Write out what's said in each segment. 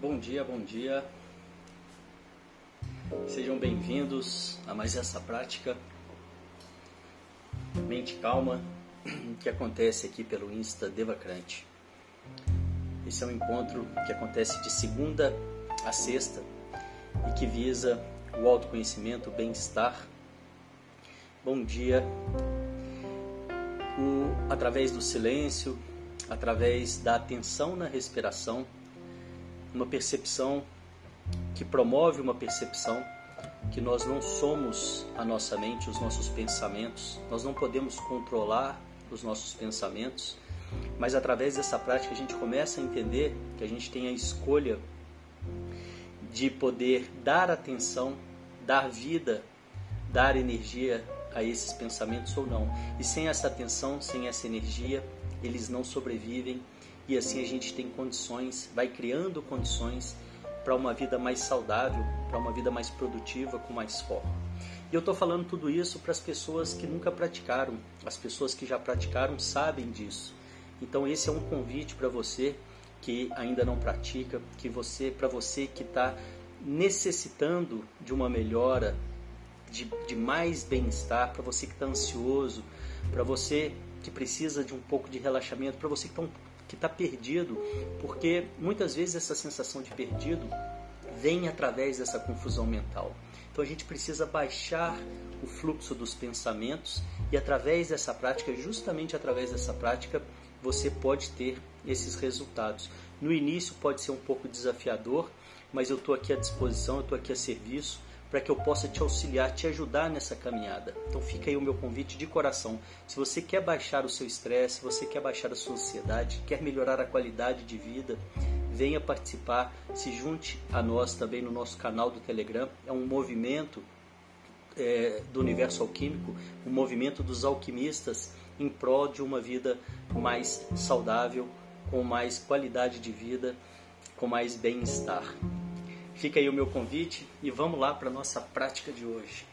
Bom dia, bom dia. Sejam bem-vindos a mais essa prática Mente Calma que acontece aqui pelo Insta Devacrante. Esse é um encontro que acontece de segunda a sexta e que visa o autoconhecimento, o bem-estar. Bom dia Através do silêncio, através da atenção na respiração, uma percepção que promove uma percepção que nós não somos a nossa mente, os nossos pensamentos, nós não podemos controlar os nossos pensamentos, mas através dessa prática a gente começa a entender que a gente tem a escolha de poder dar atenção, dar vida, dar energia a esses pensamentos ou não. E sem essa atenção, sem essa energia, eles não sobrevivem e assim a gente tem condições, vai criando condições para uma vida mais saudável, para uma vida mais produtiva, com mais foco. E eu estou falando tudo isso para as pessoas que nunca praticaram, as pessoas que já praticaram sabem disso. Então esse é um convite para você que ainda não pratica, que você, para você que está necessitando de uma melhora, de, de mais bem-estar, para você que está ansioso, para você que precisa de um pouco de relaxamento, para você que está está perdido, porque muitas vezes essa sensação de perdido vem através dessa confusão mental. Então a gente precisa baixar o fluxo dos pensamentos e através dessa prática, justamente através dessa prática, você pode ter esses resultados. No início pode ser um pouco desafiador, mas eu estou aqui à disposição, eu estou aqui a serviço para que eu possa te auxiliar, te ajudar nessa caminhada. Então fica aí o meu convite de coração. Se você quer baixar o seu estresse, se você quer baixar a sua ansiedade, quer melhorar a qualidade de vida, venha participar, se junte a nós também no nosso canal do Telegram. É um movimento é, do universo alquímico, um movimento dos alquimistas em prol de uma vida mais saudável, com mais qualidade de vida, com mais bem-estar. Fica aí o meu convite e vamos lá para a nossa prática de hoje.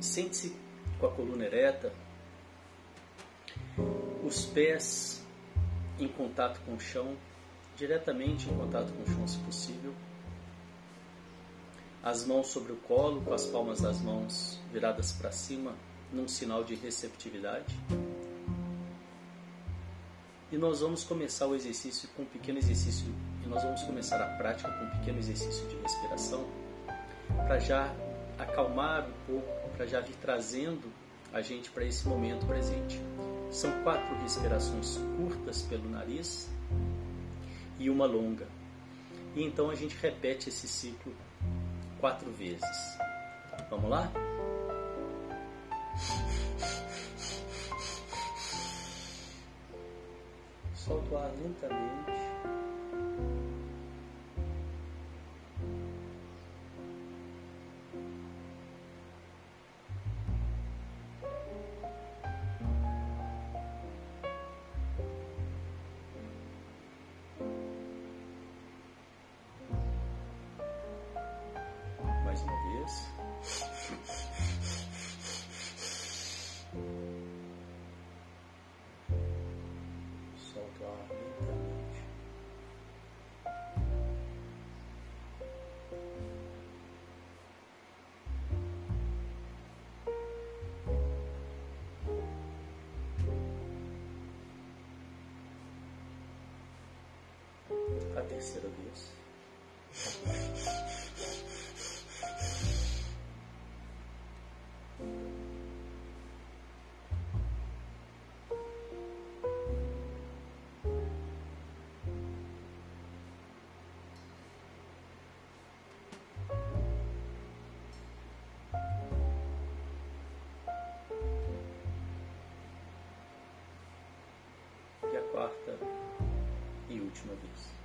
Sente-se com a coluna ereta, os pés em contato com o chão, diretamente em contato com o chão se possível, as mãos sobre o colo, com as palmas das mãos viradas para cima, num sinal de receptividade. E nós vamos começar o exercício com um pequeno exercício e nós vamos começar a prática com um pequeno exercício de respiração para já acalmar um pouco, para já vir trazendo a gente para esse momento presente. São quatro respirações curtas pelo nariz e uma longa. E então a gente repete esse ciclo quatro vezes. Vamos lá? Solta o ar lentamente. Quarta e última vez.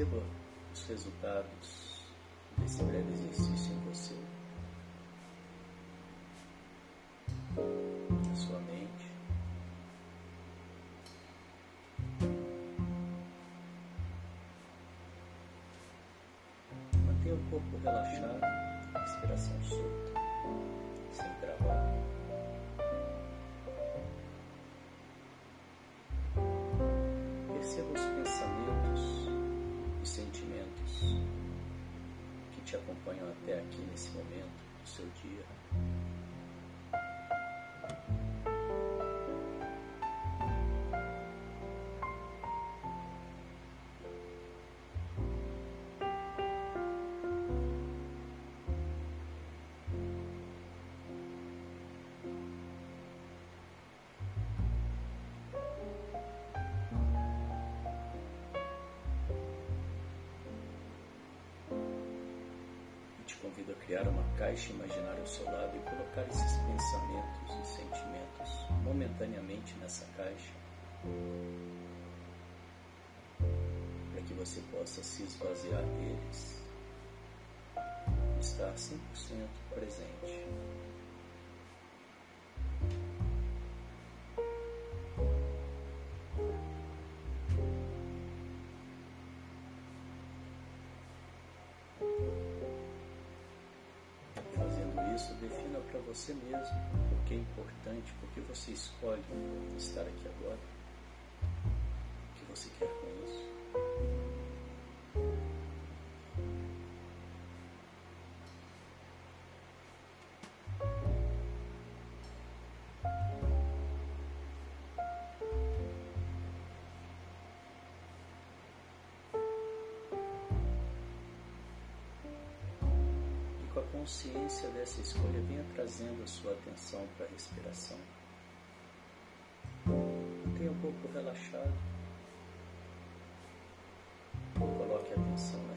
Perceba os resultados desse breve exercício em você, na sua mente. Mantenha o corpo relaxado, respiração solta, sem travar. Te acompanham até aqui nesse momento do seu dia. Convido a criar uma caixa imaginária ao seu lado e colocar esses pensamentos e sentimentos momentaneamente nessa caixa para que você possa se esvaziar deles e estar 100% presente. Você mesmo. O que é importante, por que você escolhe estar aqui agora, consciência dessa escolha, venha trazendo a sua atenção para a respiração. Mantenha o corpo relaxado. Coloque a atenção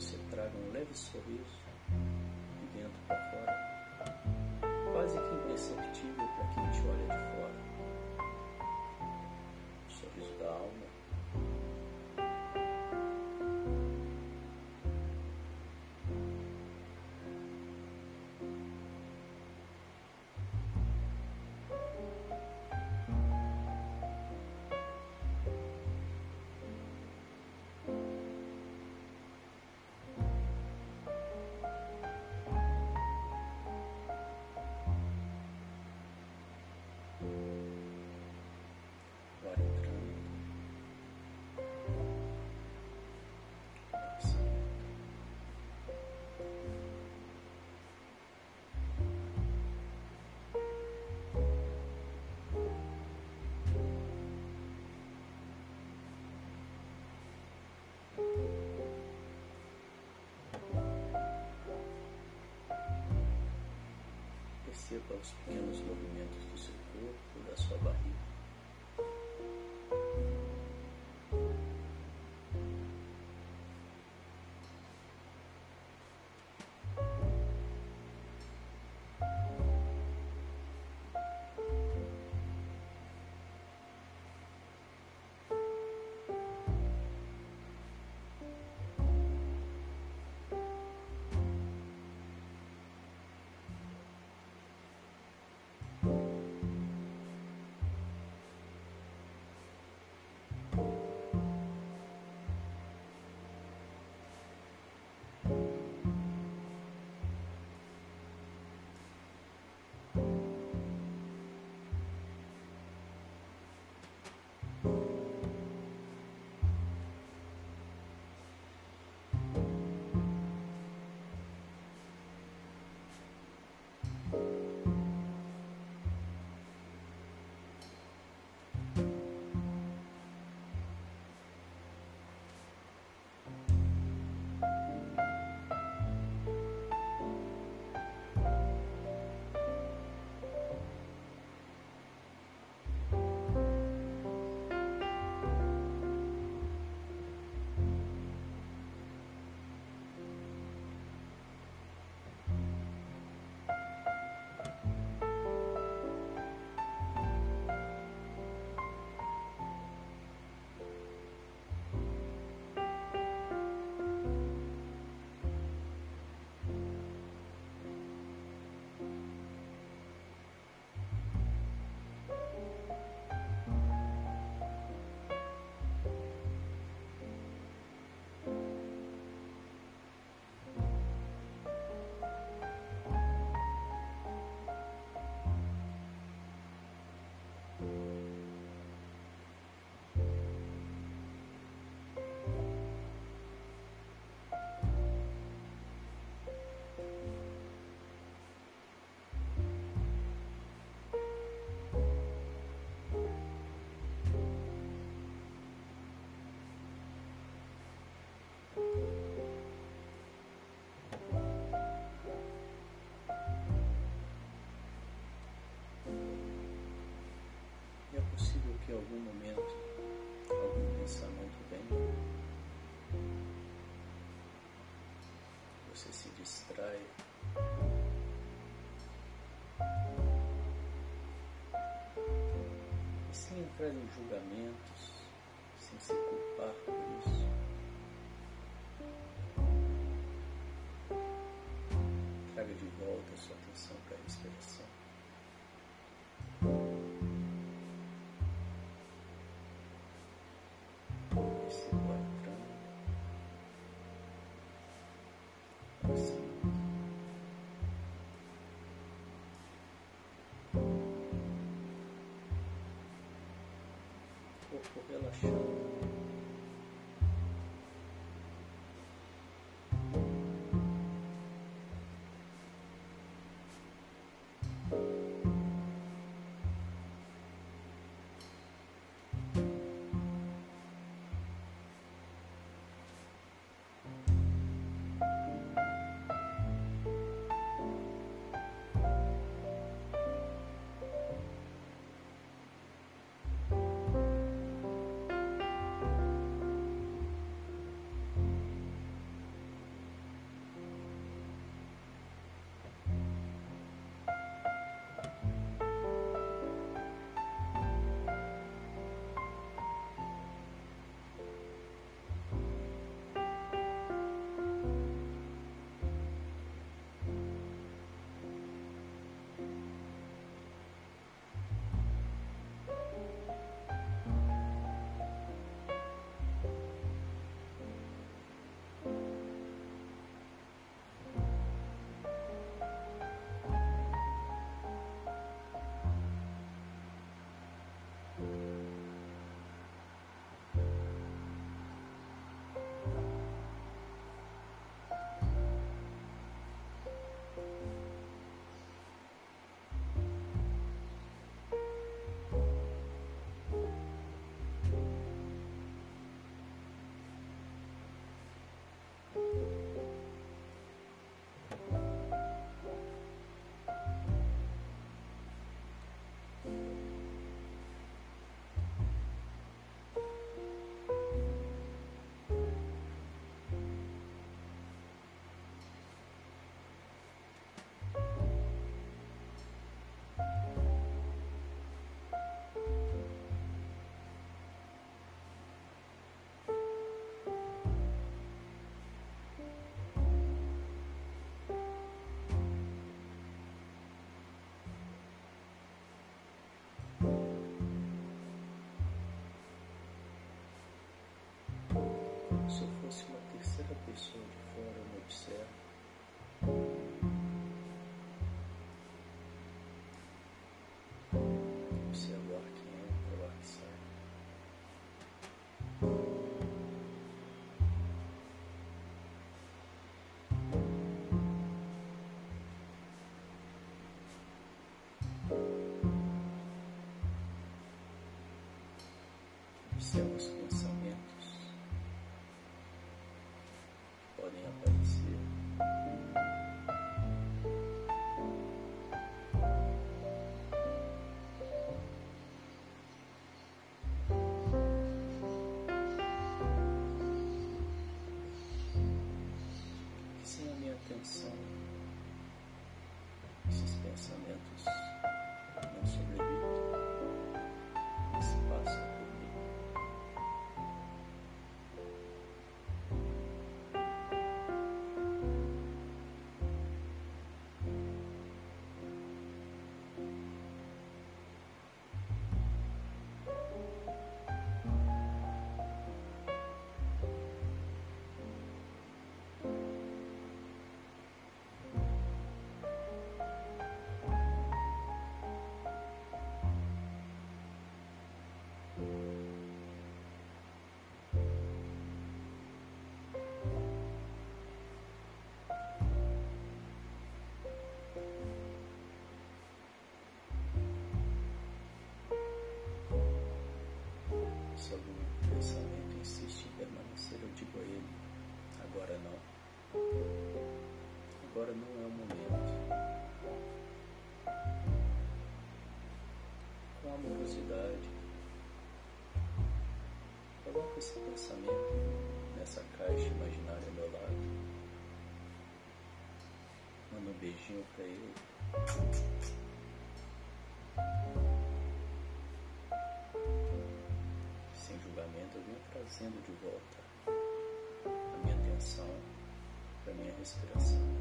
você traga um leve sorriso Perceba os pequenos movimentos do seu corpo, da sua barriga. Que em algum momento algum pensamento vem, você se distrai. E sem entrar em julgamentos, sem se culpar por isso. Traga de volta a sua atenção para a respiração. Corpo relaxando. Pessoa de fora, me observo. Observo o ar que entra, o ar que sai. Pensamentos sem pensamento insiste em permanecer, eu digo a ele: agora não. Agora não é o momento. Com amorosidade, coloco esse pensamento nessa caixa imaginária ao meu lado. Manda um beijinho para ele. Trazendo de volta a minha atenção para minha respiração.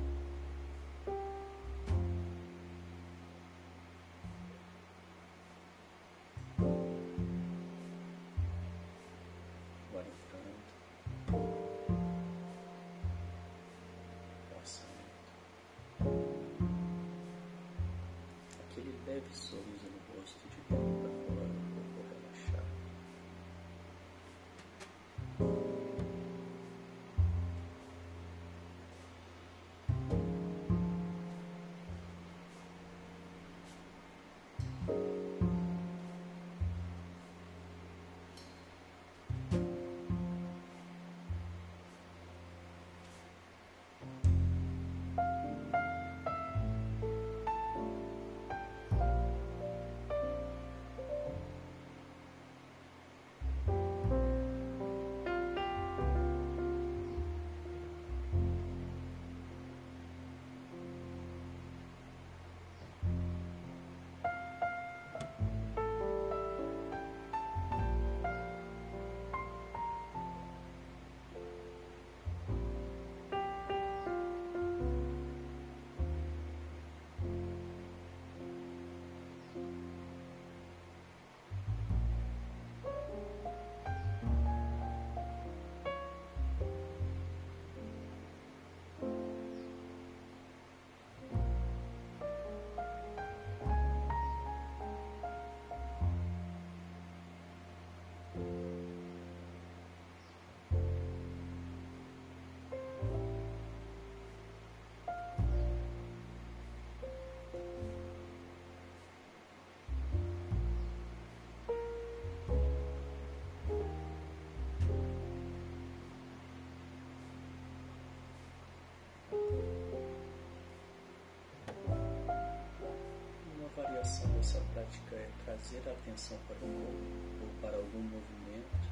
Variação dessa prática é trazer a atenção para o corpo ou para algum movimento.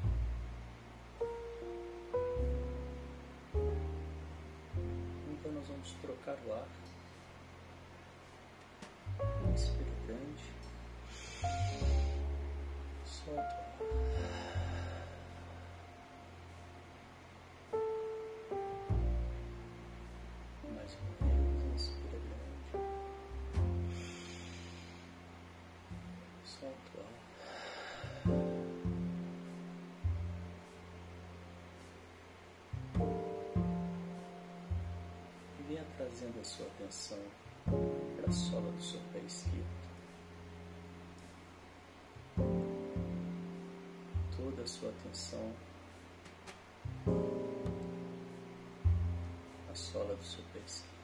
Então nós vamos trocar o ar. Inspira grande. Solta o ar. Trazendo a sua atenção para a sola do seu pé esquerdo. Toda a sua atenção à sola do seu pé esquerdo.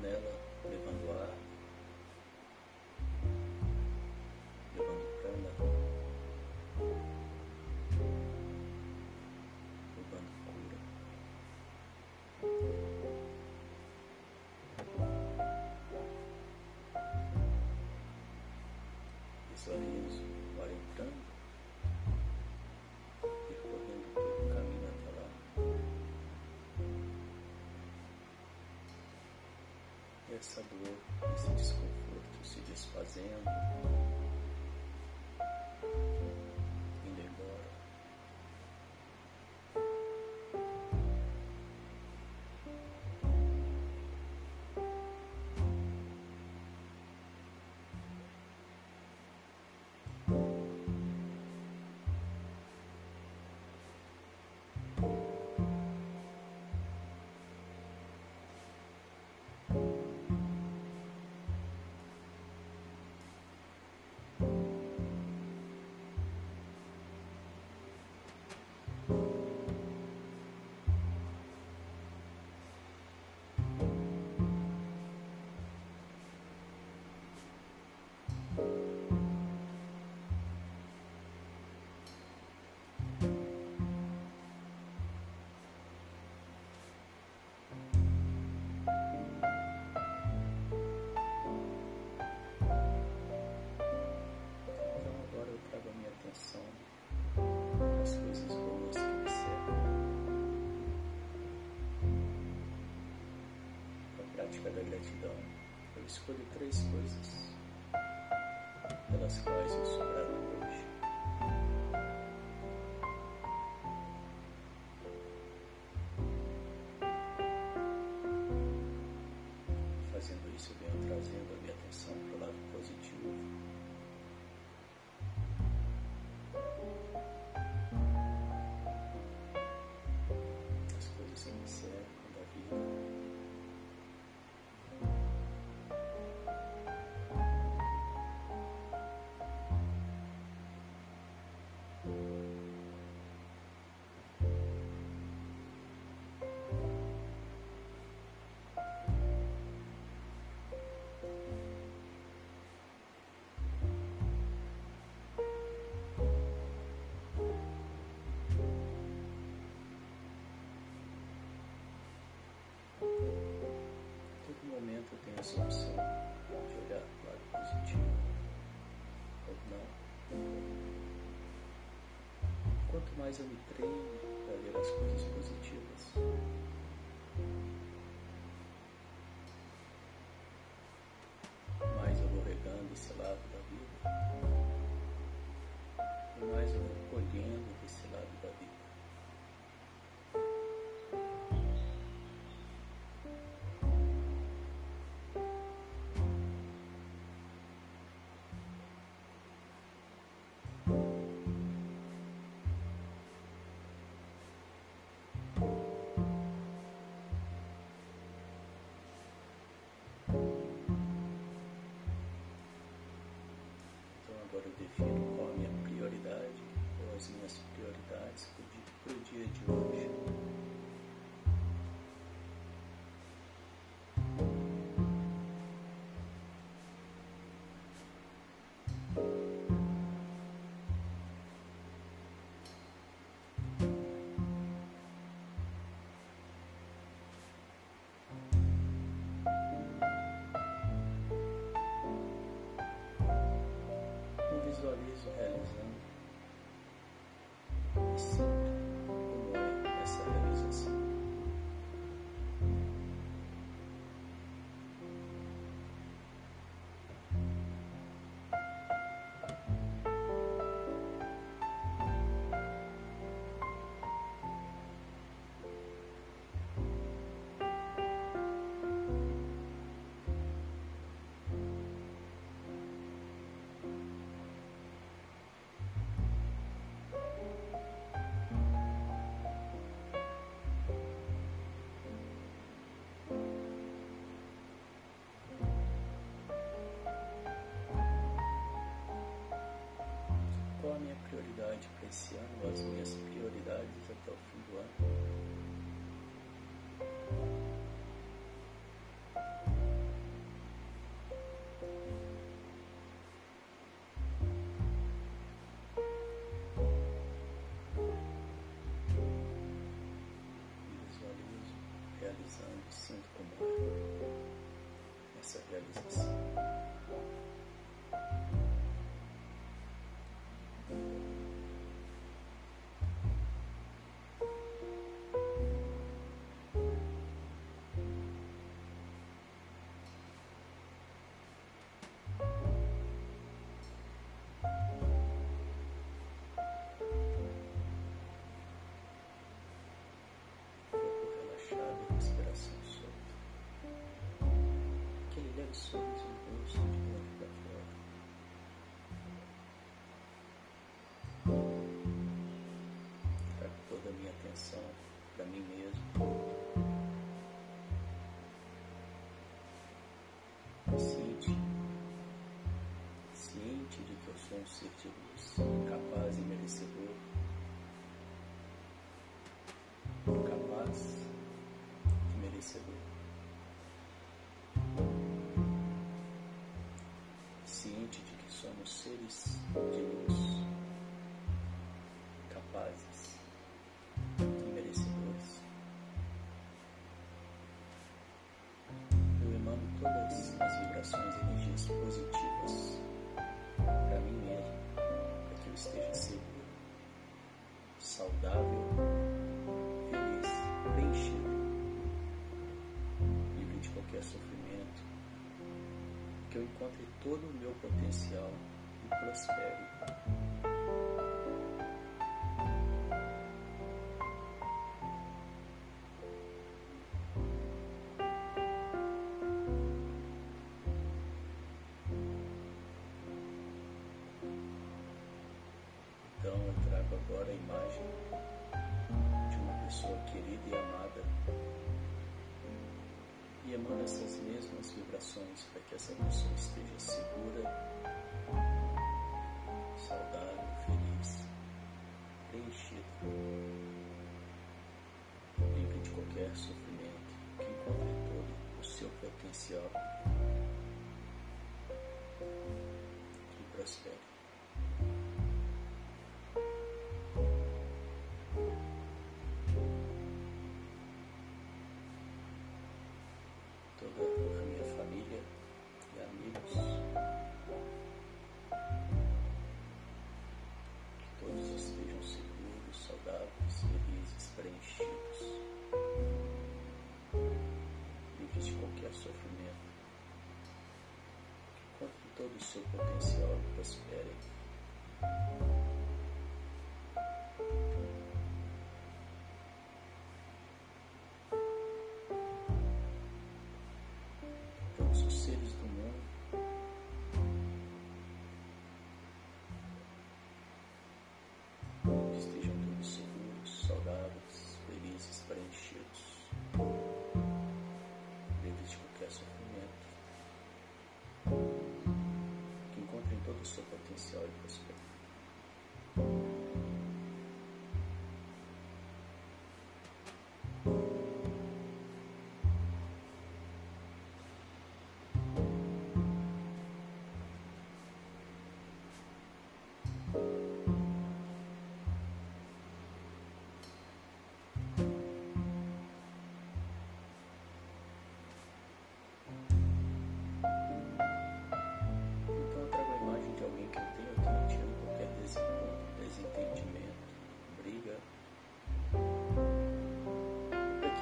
Nela, levando essa dor, esse desconforto se desfazendo, Então, agora eu trago a minha atenção às coisas boas prática da gratidão, eu escolho três coisas pelas quais eu sou grato eu tenho essa opção. De olhar para o lado positivo. Ou não. Quanto mais eu me treino para ver as coisas positivas, agora eu defino qual a minha prioridade, ou as minhas prioridades para o dia de hoje. minha prioridade para esse ano, as hum. minhas prioridades até o fim do ano. realizando, sinto Trago toda a minha atenção para mim mesmo. Ciente, de que eu sou um ser capaz e merecedor. Capaz e merecedor. Seres de luz, capazes e merecedores. Eu emano todas as vibrações e energias positivas para mim mesmo, para que eu esteja seguro, saudável, feliz, preenchido, livre de qualquer sofrimento, que eu encontre todo o meu potencial prospere. Então eu trago agora a imagem de uma pessoa querida e amada e emana essas mesmas vibrações para que essa pessoa esteja segura, saudável, feliz, preenchida, livre de qualquer sofrimento, que encontre todo o seu potencial e prospere. Seu potencial e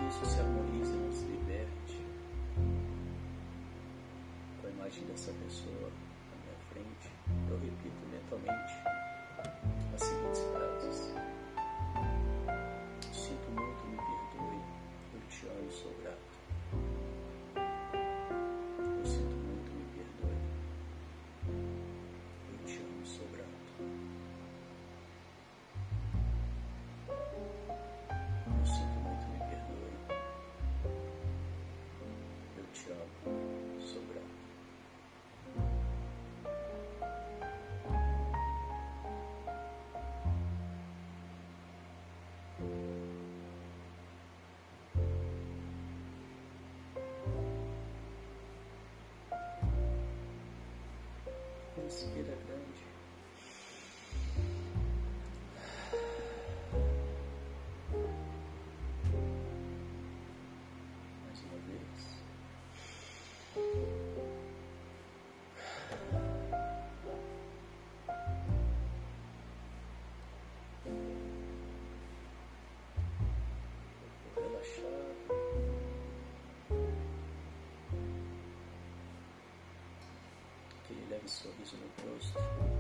isso se harmonize e nos liberte. Com a imagem dessa pessoa na minha frente, eu repito mentalmente Spirit. Aquele leve sorriso no rosto. Perceba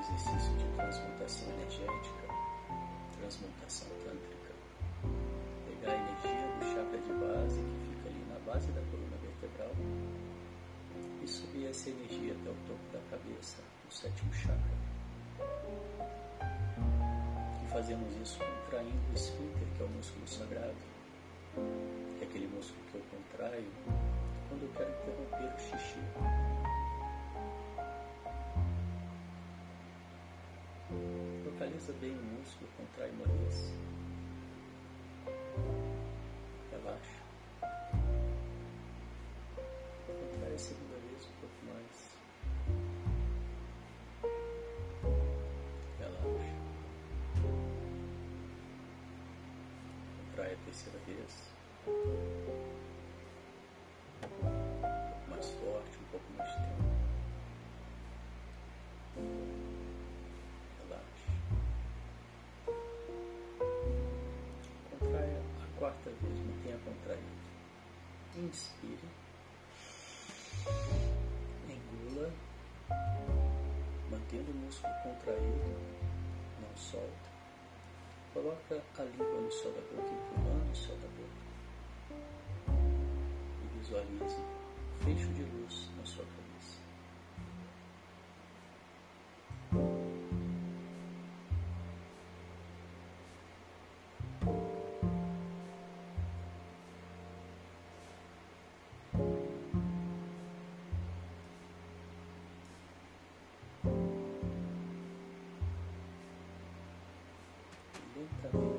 exercício de transmutação energética, transmutação tântrica. Pegar a energia do chakra de base, que fica ali na base da coluna vertebral, e subir essa energia até o topo da cabeça, o sétimo chakra. E fazemos isso contraindo o esfíncter, que é o músculo sagrado, que é aquele músculo que eu contraio quando eu quero interromper o xixi. Bem o músculo, contrai uma vez. Relaxa. Contrai a segunda vez um pouco mais. Relaxa. Contrai a terceira vez. Inspire, engula, mantendo o músculo contraído, não solta. Coloca a língua no céu da boca, empurrando o céu da boca. E visualize fecho de luz na sua cabeça. Okay.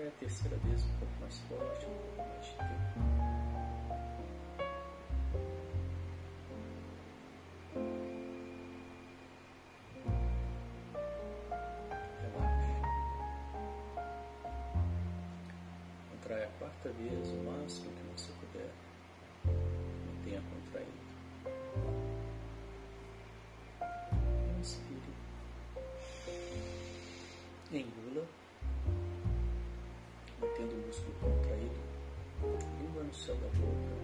Contrai a terceira vez um pouco mais forte, um pouco mais de tempo. Relaxe. Contrai a quarta vez o máximo mantendo o músculo contraído, língua no céu da boca,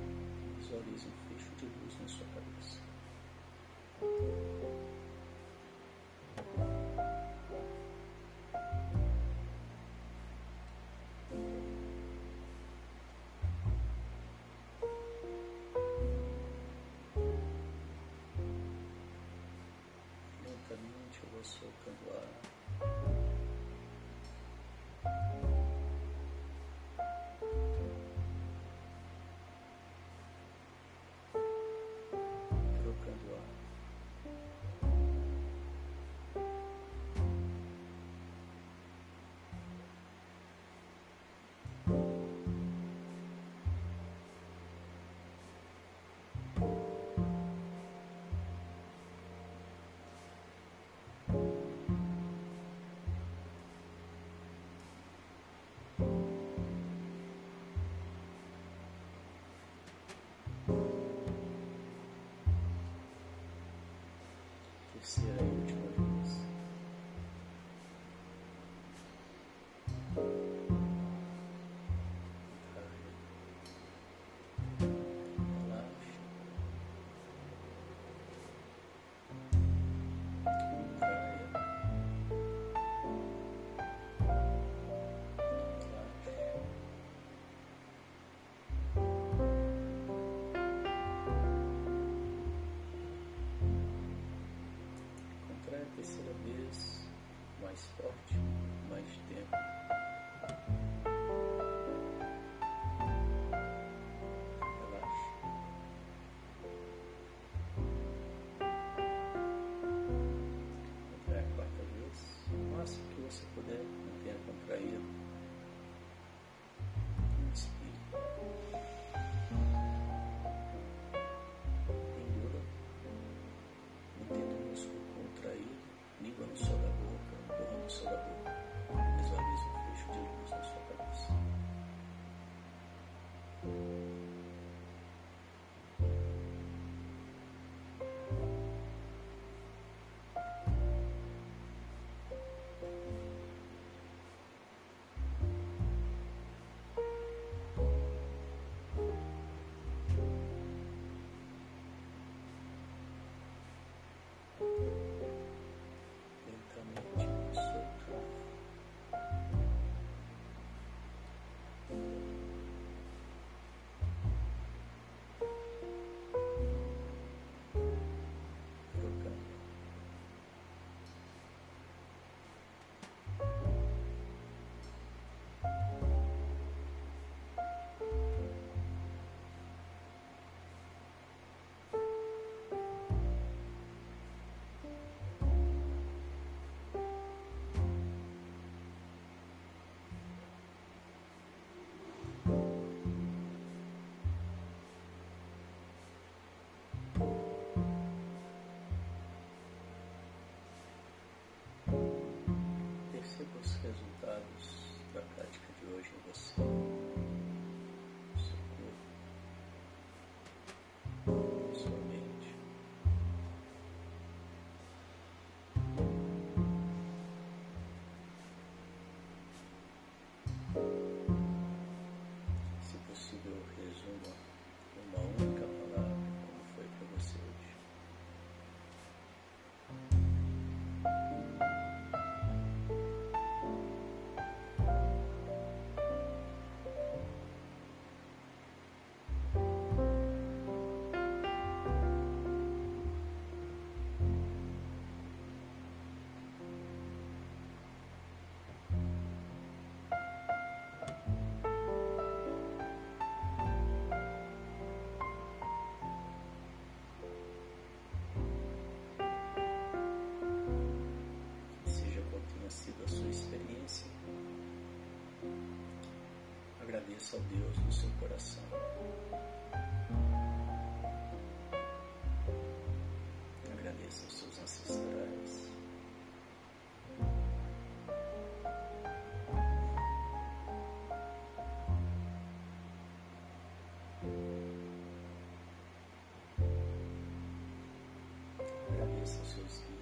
visualize um fecho de luz na sua cabeça. Lentamente eu vou soltando ar. Agradeça a Deus no seu coração. Agradeça aos seus ancestrais. Agradeça aos seus guias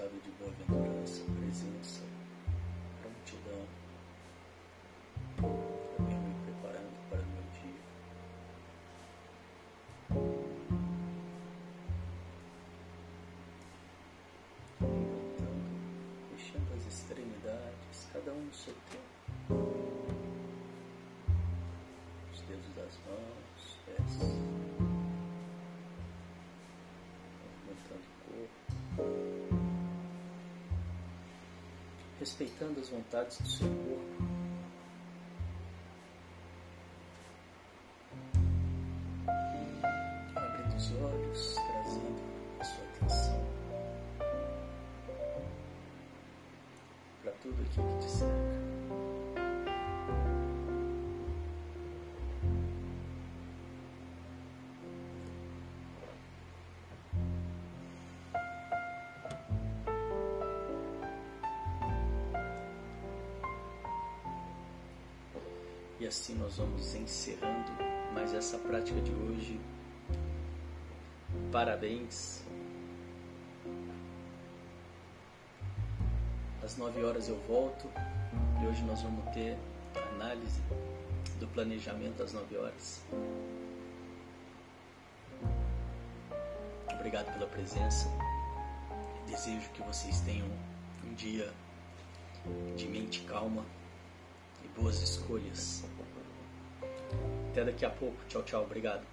estado de boa-aventurança, presença, prontidão. Venho me preparando para o meu dia. Levantando, mexendo as extremidades, cada um no seu tempo. Os dedos respeitando as vontades do seu assim nós vamos encerrando mais essa prática de hoje. Parabéns. Às nove horas eu volto e hoje nós vamos ter análise do planejamento às nove horas. Obrigado pela presença. Desejo que vocês tenham um dia de mente calma boas escolhas. Até daqui a pouco. Tchau, tchau. Obrigado.